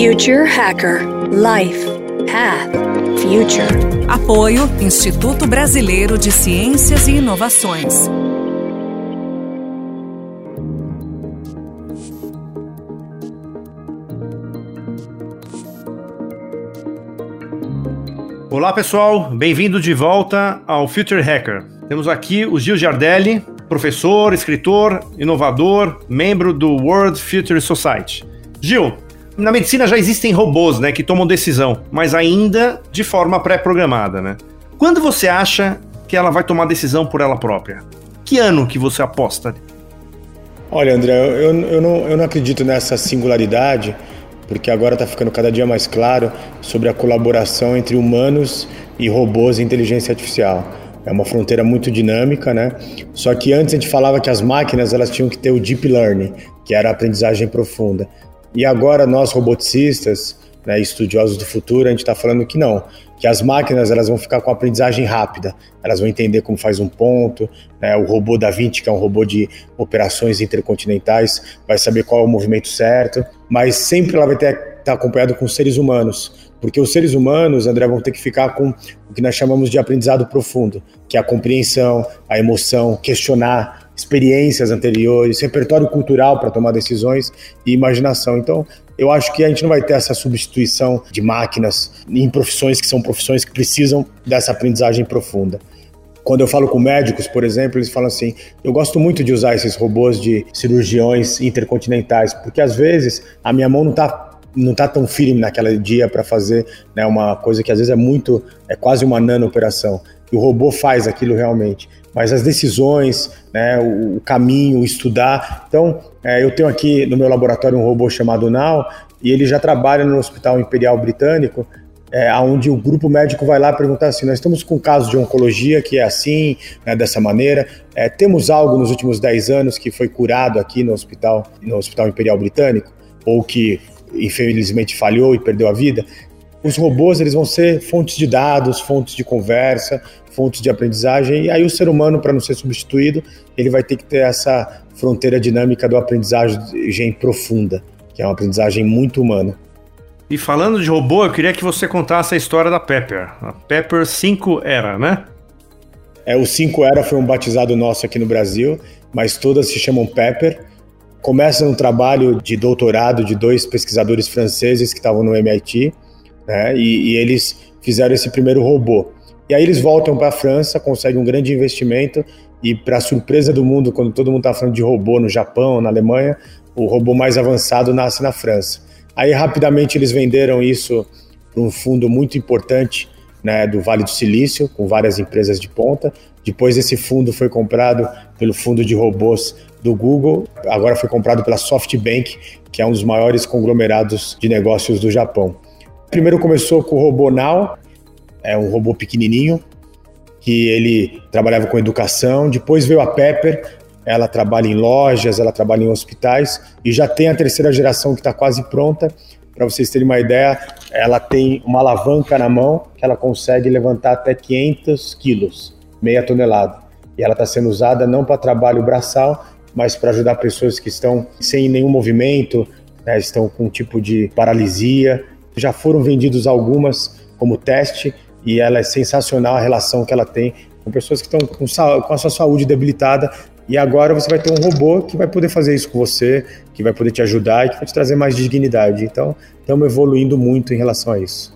Future Hacker Life Path Future. Apoio Instituto Brasileiro de Ciências e Inovações. Olá pessoal, bem-vindo de volta ao Future Hacker. Temos aqui o Gil Giardelli, professor, escritor, inovador, membro do World Future Society. Gil, na medicina já existem robôs, né, que tomam decisão, mas ainda de forma pré-programada, né? Quando você acha que ela vai tomar decisão por ela própria? Que ano que você aposta? Olha, André, eu, eu, não, eu não acredito nessa singularidade, porque agora está ficando cada dia mais claro sobre a colaboração entre humanos e robôs e inteligência artificial. É uma fronteira muito dinâmica, né? Só que antes a gente falava que as máquinas elas tinham que ter o deep learning, que era a aprendizagem profunda. E agora nós roboticistas, né, estudiosos do futuro, a gente está falando que não, que as máquinas elas vão ficar com aprendizagem rápida, elas vão entender como faz um ponto, né, o robô da Vinci, que é um robô de operações intercontinentais, vai saber qual é o movimento certo, mas sempre ela vai ter estar tá acompanhado com seres humanos, porque os seres humanos, André, vão ter que ficar com o que nós chamamos de aprendizado profundo, que é a compreensão, a emoção, questionar, experiências anteriores, repertório cultural para tomar decisões e imaginação. Então, eu acho que a gente não vai ter essa substituição de máquinas em profissões que são profissões que precisam dessa aprendizagem profunda. Quando eu falo com médicos, por exemplo, eles falam assim: eu gosto muito de usar esses robôs de cirurgiões intercontinentais, porque às vezes a minha mão não está não tá tão firme naquele dia para fazer né, uma coisa que às vezes é muito, é quase uma nano operação. E o robô faz aquilo realmente mas as decisões, né, o, caminho, estudar. Então, é, eu tenho aqui no meu laboratório um robô chamado Now e ele já trabalha no Hospital Imperial Britânico, é, onde o grupo médico vai lá perguntar assim: nós estamos com um caso de oncologia que é assim, né, dessa maneira. É, temos algo nos últimos 10 anos que foi curado aqui no hospital, no Hospital Imperial Britânico, ou que infelizmente falhou e perdeu a vida. Os robôs eles vão ser fontes de dados, fontes de conversa, fontes de aprendizagem, e aí o ser humano, para não ser substituído, ele vai ter que ter essa fronteira dinâmica do aprendizagem profunda, que é uma aprendizagem muito humana. E falando de robô, eu queria que você contasse a história da Pepper. A Pepper 5 Era, né? É, o 5 Era foi um batizado nosso aqui no Brasil, mas todas se chamam Pepper. Começa um trabalho de doutorado de dois pesquisadores franceses que estavam no MIT, né? E, e eles fizeram esse primeiro robô. E aí eles voltam para a França, conseguem um grande investimento e, para surpresa do mundo, quando todo mundo está falando de robô no Japão, na Alemanha, o robô mais avançado nasce na França. Aí rapidamente eles venderam isso para um fundo muito importante né, do Vale do Silício, com várias empresas de ponta. Depois esse fundo foi comprado pelo fundo de robôs do Google, agora foi comprado pela SoftBank, que é um dos maiores conglomerados de negócios do Japão. Primeiro começou com o robô Now, é um robô pequenininho que ele trabalhava com educação. Depois veio a Pepper, ela trabalha em lojas, ela trabalha em hospitais e já tem a terceira geração que está quase pronta. Para vocês terem uma ideia, ela tem uma alavanca na mão que ela consegue levantar até 500 quilos, meia tonelada. E ela está sendo usada não para trabalho braçal, mas para ajudar pessoas que estão sem nenhum movimento, né, estão com um tipo de paralisia. Já foram vendidos algumas como teste e ela é sensacional a relação que ela tem com pessoas que estão com, com a sua saúde debilitada e agora você vai ter um robô que vai poder fazer isso com você, que vai poder te ajudar e que vai te trazer mais dignidade. Então, estamos evoluindo muito em relação a isso.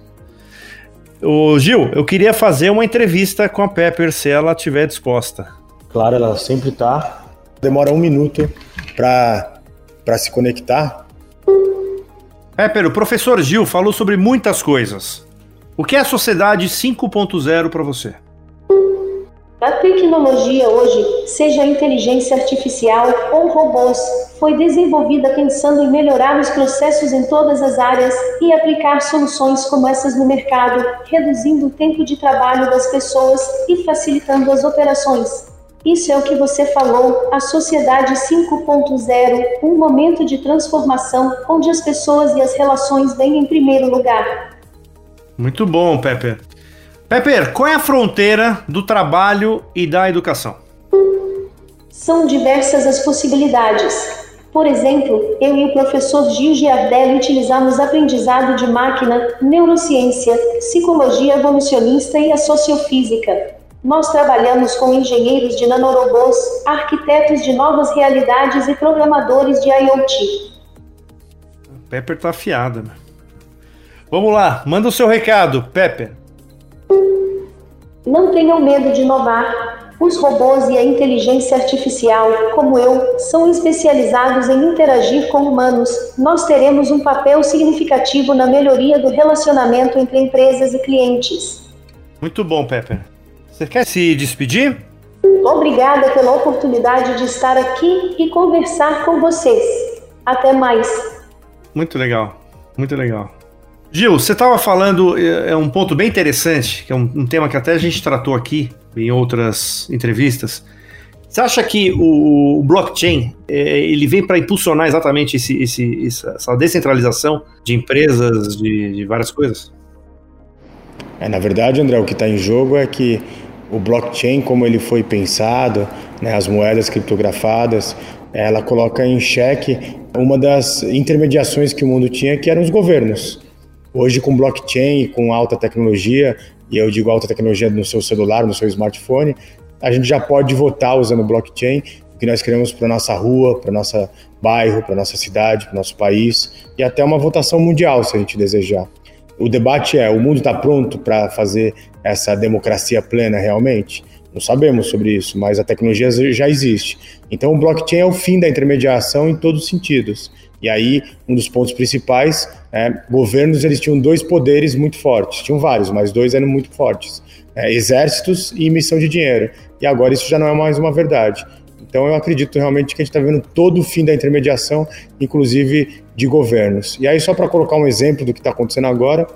O Gil, eu queria fazer uma entrevista com a Pepper se ela estiver disposta. Claro, ela sempre está. Demora um minuto para se conectar. Pepper, o professor Gil falou sobre muitas coisas. O que é a sociedade 5.0 para você? A tecnologia hoje, seja inteligência artificial ou robôs, foi desenvolvida pensando em melhorar os processos em todas as áreas e aplicar soluções como essas no mercado, reduzindo o tempo de trabalho das pessoas e facilitando as operações. Isso é o que você falou, a sociedade 5.0, um momento de transformação onde as pessoas e as relações vêm em primeiro lugar. Muito bom, Pepper. Pepper, qual é a fronteira do trabalho e da educação? São diversas as possibilidades. Por exemplo, eu e o professor Gil Giardelli utilizamos aprendizado de máquina, neurociência, psicologia evolucionista e a sociofísica. Nós trabalhamos com engenheiros de nanorobôs, arquitetos de novas realidades e programadores de IoT. Pepper tá afiada. Vamos lá, manda o seu recado, Pepper. Não tenham medo de inovar. Os robôs e a inteligência artificial, como eu, são especializados em interagir com humanos. Nós teremos um papel significativo na melhoria do relacionamento entre empresas e clientes. Muito bom, Pepper. Você quer se despedir? Obrigada pela oportunidade de estar aqui e conversar com vocês. Até mais. Muito legal, muito legal. Gil, você estava falando, é, é um ponto bem interessante, que é um, um, tema que até a gente tratou aqui em outras entrevistas. Você acha que o, o blockchain é, ele vem para impulsionar exatamente esse, esse, essa descentralização de empresas, de, de várias coisas? É, na verdade, André, o que está em jogo é que o blockchain, como ele foi pensado, né, as moedas criptografadas, ela coloca em xeque uma das intermediações que o mundo tinha, que eram os governos. Hoje, com blockchain, com alta tecnologia, e eu digo alta tecnologia no seu celular, no seu smartphone, a gente já pode votar usando blockchain, o que nós queremos para nossa rua, para nossa bairro, para nossa cidade, para nosso país, e até uma votação mundial, se a gente desejar. O debate é: o mundo está pronto para fazer essa democracia plena realmente? Não sabemos sobre isso, mas a tecnologia já existe. Então, o blockchain é o fim da intermediação em todos os sentidos. E aí, um dos pontos principais, é, governos eles tinham dois poderes muito fortes, tinham vários, mas dois eram muito fortes: é, exércitos e emissão de dinheiro. E agora isso já não é mais uma verdade. Então eu acredito realmente que a gente está vendo todo o fim da intermediação, inclusive de governos. E aí, só para colocar um exemplo do que está acontecendo agora,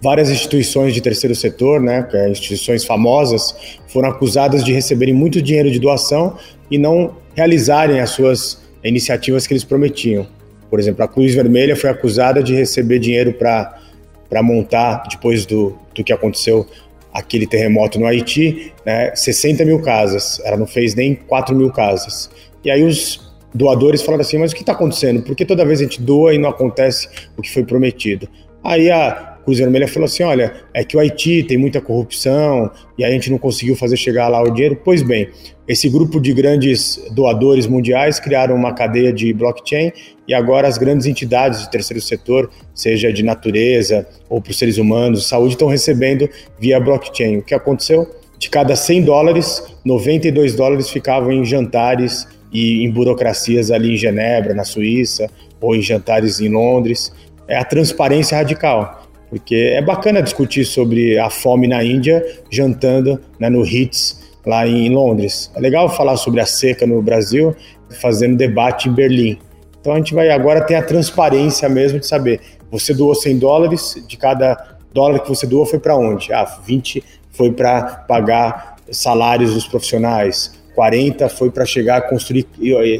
várias instituições de terceiro setor, né, é instituições famosas, foram acusadas de receberem muito dinheiro de doação e não realizarem as suas iniciativas que eles prometiam. Por exemplo, a Cruz Vermelha foi acusada de receber dinheiro para montar, depois do, do que aconteceu aquele terremoto no Haiti, né, 60 mil casas. Ela não fez nem 4 mil casas. E aí os doadores falaram assim: mas o que está acontecendo? Por que toda vez a gente doa e não acontece o que foi prometido? Aí a Cruz Vermelha falou assim: olha, é que o Haiti tem muita corrupção e a gente não conseguiu fazer chegar lá o dinheiro. Pois bem, esse grupo de grandes doadores mundiais criaram uma cadeia de blockchain e agora as grandes entidades do terceiro setor, seja de natureza ou para os seres humanos, saúde, estão recebendo via blockchain. O que aconteceu? De cada 100 dólares, 92 dólares ficavam em jantares e em burocracias ali em Genebra, na Suíça, ou em jantares em Londres. É a transparência radical porque é bacana discutir sobre a fome na Índia jantando né, no Ritz lá em Londres. É legal falar sobre a seca no Brasil fazendo debate em Berlim. Então a gente vai agora ter a transparência mesmo de saber, você doou 100 dólares, de cada dólar que você doou foi para onde? Ah, 20 foi para pagar salários dos profissionais, 40 foi para chegar a construir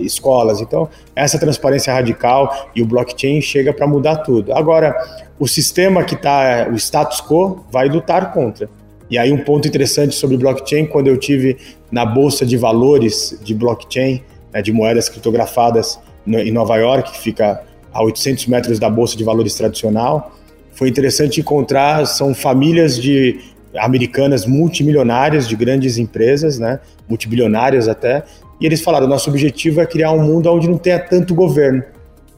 escolas. Então, essa transparência radical e o blockchain chega para mudar tudo. Agora, o sistema que está, o status quo, vai lutar contra. E aí, um ponto interessante sobre blockchain, quando eu tive na bolsa de valores de blockchain, né, de moedas criptografadas em Nova York, que fica a 800 metros da bolsa de valores tradicional, foi interessante encontrar são famílias de americanas multimilionárias de grandes empresas, né, multibilionárias até, e eles falaram: nosso objetivo é criar um mundo onde não tenha tanto governo.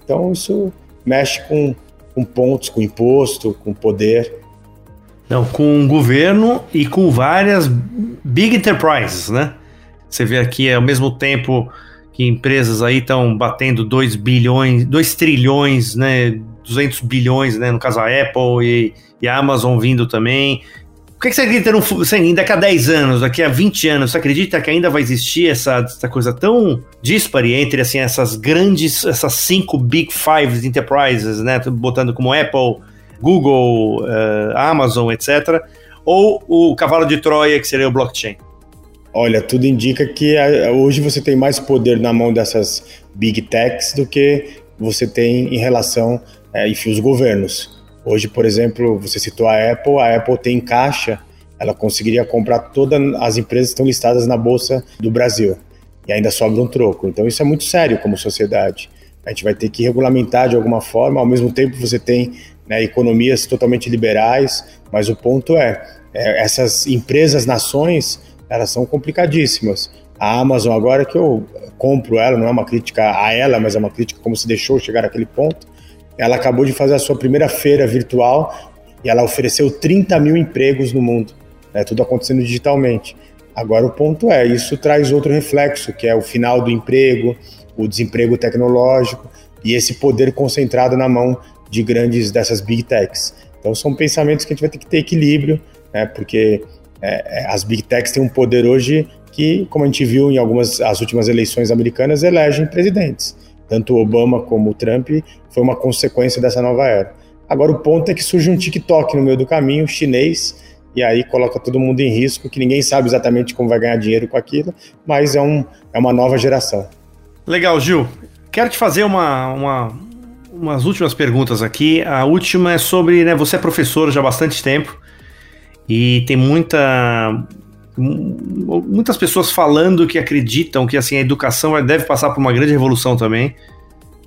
Então isso mexe com, com pontos, com imposto, com poder. Não, com governo e com várias big enterprises, né? Você vê aqui ao mesmo tempo que empresas aí estão batendo 2 bilhões, 2 trilhões, né? 200 bilhões, né? No caso a Apple e, e a Amazon vindo também que, que você acredita no assim, daqui a 10 anos, daqui a 20 anos, você acredita que ainda vai existir essa, essa coisa tão dispare entre assim, essas grandes, essas cinco big five enterprises, né? Botando como Apple, Google, uh, Amazon, etc. Ou o cavalo de Troia, que seria o blockchain? Olha, tudo indica que eh, hoje você tem mais poder na mão dessas big techs do que você tem em relação, é, enfim, os governos. Hoje, por exemplo, você citou a Apple, a Apple tem caixa, ela conseguiria comprar todas as empresas que estão listadas na Bolsa do Brasil e ainda sobra um troco. Então isso é muito sério como sociedade. A gente vai ter que regulamentar de alguma forma, ao mesmo tempo você tem né, economias totalmente liberais, mas o ponto é, é, essas empresas, nações, elas são complicadíssimas. A Amazon agora que eu compro ela, não é uma crítica a ela, mas é uma crítica como se deixou chegar àquele ponto, ela acabou de fazer a sua primeira feira virtual e ela ofereceu 30 mil empregos no mundo, né, tudo acontecendo digitalmente. Agora o ponto é, isso traz outro reflexo, que é o final do emprego, o desemprego tecnológico e esse poder concentrado na mão de grandes dessas big techs. Então são pensamentos que a gente vai ter que ter equilíbrio, né, porque é, é as big techs têm um poder hoje que, como a gente viu em algumas as últimas eleições americanas, elegem presidentes. Tanto Obama como Trump foi uma consequência dessa nova era. Agora o ponto é que surge um TikTok no meio do caminho, chinês, e aí coloca todo mundo em risco, que ninguém sabe exatamente como vai ganhar dinheiro com aquilo, mas é, um, é uma nova geração. Legal, Gil. Quero te fazer uma, uma, umas últimas perguntas aqui. A última é sobre, né, você é professor já há bastante tempo e tem muita muitas pessoas falando que acreditam que assim a educação deve passar por uma grande revolução também,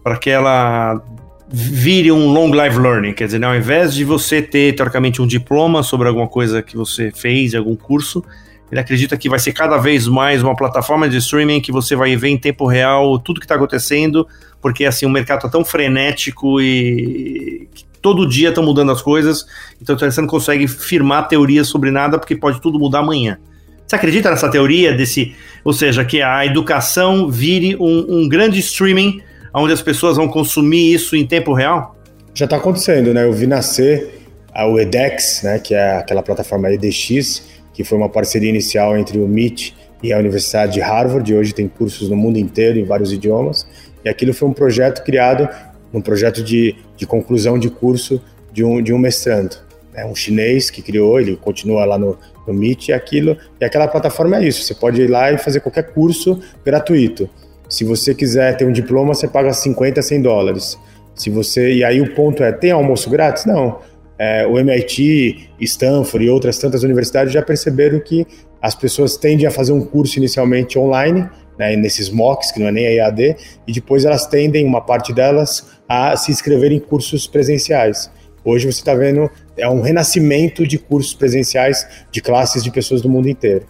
para que ela vire um long life learning, quer dizer, né, ao invés de você ter teoricamente um diploma sobre alguma coisa que você fez, algum curso, ele acredita que vai ser cada vez mais uma plataforma de streaming que você vai ver em tempo real tudo que está acontecendo, porque assim o mercado está tão frenético e todo dia estão mudando as coisas, então você não consegue firmar teorias sobre nada porque pode tudo mudar amanhã. Você acredita nessa teoria desse, ou seja, que a educação vire um, um grande streaming onde as pessoas vão consumir isso em tempo real? Já está acontecendo, né? Eu vi nascer o edX, né, que é aquela plataforma EDX, que foi uma parceria inicial entre o MIT e a Universidade de Harvard, hoje tem cursos no mundo inteiro, em vários idiomas. E aquilo foi um projeto criado, um projeto de, de conclusão de curso de um, de um mestrando. É um chinês que criou, ele continua lá no, no MIT, e aquilo. E aquela plataforma é isso: você pode ir lá e fazer qualquer curso gratuito. Se você quiser ter um diploma, você paga 50, 100 dólares. Se você e aí o ponto é, tem almoço grátis? Não é, o MIT, Stanford e outras tantas universidades já perceberam que as pessoas tendem a fazer um curso inicialmente online, né, nesses mocks, que não é nem a EAD, e depois elas tendem, uma parte delas, a se inscrever em cursos presenciais. Hoje você está vendo, é um renascimento de cursos presenciais de classes de pessoas do mundo inteiro.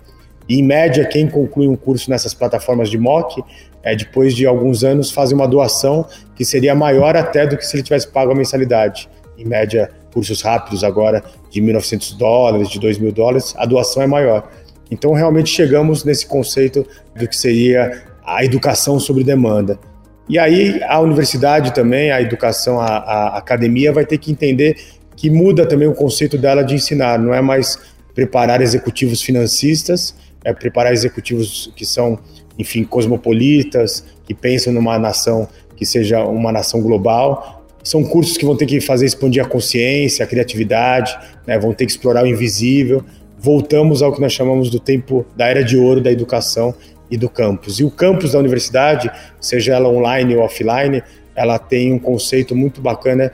E, em média, quem conclui um curso nessas plataformas de mock, é, depois de alguns anos, faz uma doação que seria maior até do que se ele tivesse pago a mensalidade. Em média, cursos rápidos agora de 1.900 dólares, de 2.000 dólares, a doação é maior. Então, realmente chegamos nesse conceito do que seria a educação sobre demanda. E aí, a universidade também, a educação, a, a academia vai ter que entender que muda também o conceito dela de ensinar, não é mais preparar executivos financistas, é preparar executivos que são, enfim, cosmopolitas, que pensam numa nação que seja uma nação global, são cursos que vão ter que fazer expandir a consciência, a criatividade, né? vão ter que explorar o invisível. Voltamos ao que nós chamamos do tempo da era de ouro da educação e do campus. E o campus da universidade, seja ela online ou offline, ela tem um conceito muito bacana.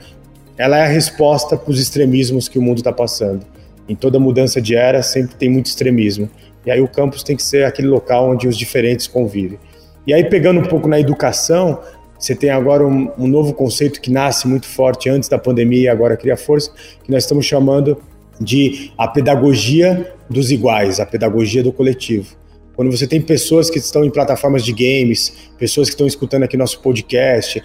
Ela é a resposta para os extremismos que o mundo está passando. Em toda mudança de era, sempre tem muito extremismo. E aí o campus tem que ser aquele local onde os diferentes convivem. E aí, pegando um pouco na educação, você tem agora um, um, novo conceito que nasce muito forte antes da pandemia e agora cria força, que nós estamos chamando de a pedagogia dos iguais, a pedagogia do coletivo. Quando você tem pessoas que estão em plataformas de games, pessoas que estão escutando aqui nosso podcast,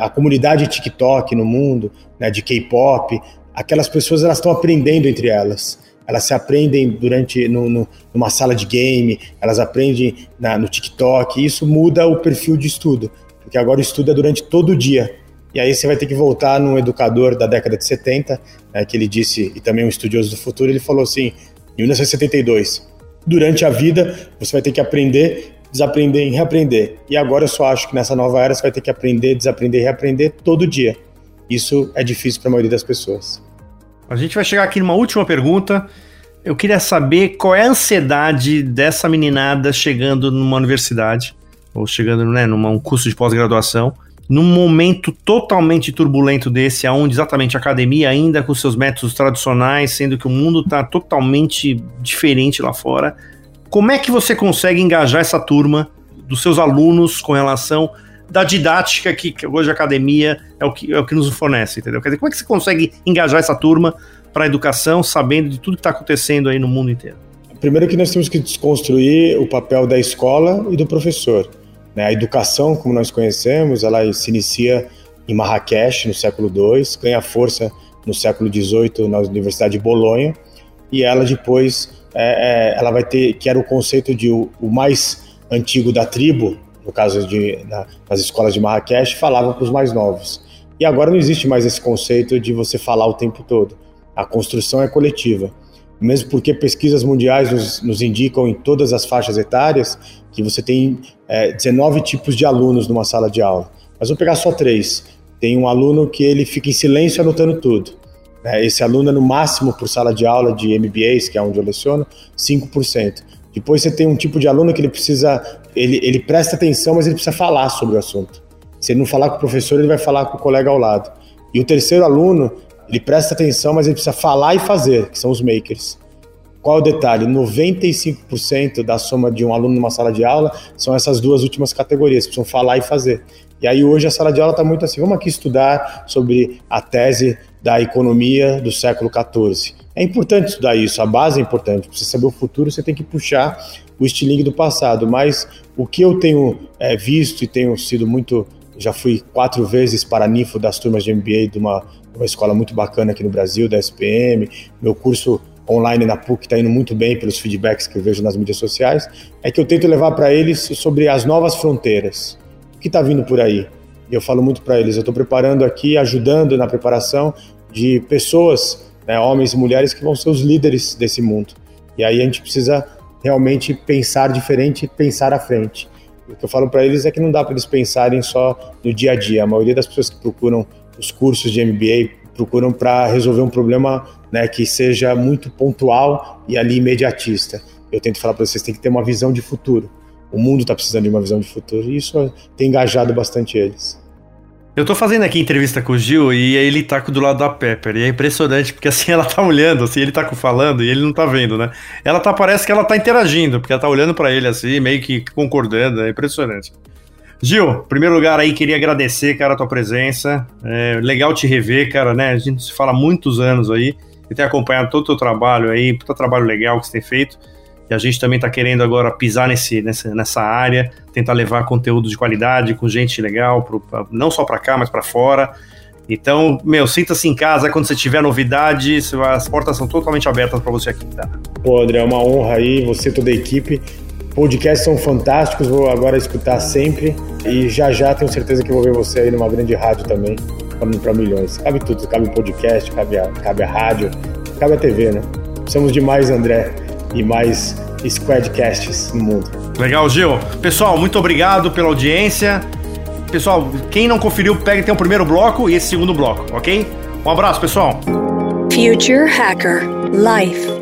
a comunidade TikTok no mundo, né, de K-pop, aquelas pessoas elas estão aprendendo entre elas. Elas se aprendem durante no, no, numa sala de game, elas aprendem na, no TikTok. E isso muda o perfil de estudo porque agora o estudo é durante todo o dia. E aí você vai ter que voltar num educador da década de 70, né, que ele disse, e também um estudioso do futuro, ele falou assim, em 1972, durante a vida você vai ter que aprender, desaprender e reaprender. E agora eu só acho que nessa nova era você vai ter que aprender, desaprender e reaprender todo dia. Isso é difícil para a maioria das pessoas. A gente vai chegar aqui numa última pergunta. Eu queria saber qual é a ansiedade dessa meninada chegando numa universidade ou chegando né, num um curso de pós-graduação, num momento totalmente turbulento desse, onde exatamente a academia ainda com seus métodos tradicionais, sendo que o mundo está totalmente diferente lá fora, como é que você consegue engajar essa turma dos seus alunos com relação da didática que, que hoje a academia é o, que, é o que nos fornece, entendeu? Quer dizer, como é que você consegue engajar essa turma para a educação, sabendo de tudo que está acontecendo aí no mundo inteiro? Primeiro que nós temos que desconstruir o papel da escola e do professor. Né? A educação, como nós conhecemos, ela se inicia em Marrakech, no século II, ganha força no século XVIII na Universidade de Bolonha, e ela depois é, é, ela vai ter, que era o conceito de o, o mais antigo da tribo, no caso de na, nas escolas de Marrakech, falava para os mais novos. E agora não existe mais esse conceito de você falar o tempo todo. A construção é coletiva. Mesmo porque pesquisas mundiais nos, nos indicam em todas as faixas etárias que você tem é, 19 tipos de alunos numa sala de aula. Mas vou pegar só três. Tem um aluno que ele fica em silêncio anotando tudo. É, esse aluno é no máximo por sala de aula de MBAs, que é onde eu leciono, 5%. Depois você tem um tipo de aluno que ele precisa, ele, ele presta atenção, mas ele precisa falar sobre o assunto. Se ele não falar com o professor, ele vai falar com o colega ao lado. E o terceiro aluno, ele presta atenção, mas ele precisa falar e fazer, que são os makers. Qual é o detalhe? 95% da soma de um aluno numa sala de aula são essas duas últimas categorias, precisam falar e fazer. E aí hoje a sala de aula está muito assim, vamos aqui estudar sobre a tese da economia do século XIV. É importante estudar isso, a base é importante. Para você saber o futuro, você tem que puxar o estilingue do passado. Mas o que eu tenho é, visto e tenho sido muito. Já fui quatro vezes para NIFO das turmas de MBA de uma, uma escola muito bacana aqui no Brasil, da SPM. Meu curso online na PUC está indo muito bem pelos feedbacks que eu vejo nas mídias sociais. É que eu tento levar para eles sobre as novas fronteiras. O que está vindo por aí? eu falo muito para eles, eu estou preparando aqui, ajudando na preparação de pessoas, né, homens e mulheres que vão ser os líderes desse mundo. E aí a gente precisa realmente pensar diferente, pensar à frente. O que eu falo para eles é que não dá para eles pensarem só no dia a dia. A maioria das pessoas que procuram os cursos de MBA procuram para resolver um problema né, que seja muito pontual e ali imediatista. Eu tento falar para vocês, tem que ter uma visão de futuro. O mundo está precisando de uma visão de futuro e isso tem engajado bastante eles. Eu tô fazendo aqui entrevista com o Gil e ele tá do lado da Pepper. E é impressionante, porque assim ela tá olhando, assim, ele tá falando e ele não tá vendo, né? Ela tá, parece que ela tá interagindo, porque ela tá olhando para ele assim, meio que concordando, é impressionante. Gil, em primeiro lugar aí, queria agradecer, cara, a tua presença. É legal te rever, cara, né? A gente se fala há muitos anos aí. E tem acompanhado todo o teu trabalho aí, todo trabalho legal que você tem feito. E a gente também está querendo agora pisar nesse, nessa, nessa área, tentar levar conteúdo de qualidade com gente legal, pro, pra, não só para cá, mas para fora. Então, meu, sinta-se em casa quando você tiver novidade, as portas são totalmente abertas para você aqui, tá? Pô, André, é uma honra aí, você e toda a equipe. Podcasts são fantásticos, vou agora escutar sempre. E já já tenho certeza que vou ver você aí numa grande rádio também, falando para milhões. Cabe tudo, cabe podcast, cabe a, cabe a rádio, cabe a TV, né? Precisamos de mais, André e mais squadcasts no mundo. Legal, Gil. Pessoal, muito obrigado pela audiência. Pessoal, quem não conferiu, pegue tem o primeiro bloco e esse segundo bloco, ok? Um abraço, pessoal. Future Hacker Life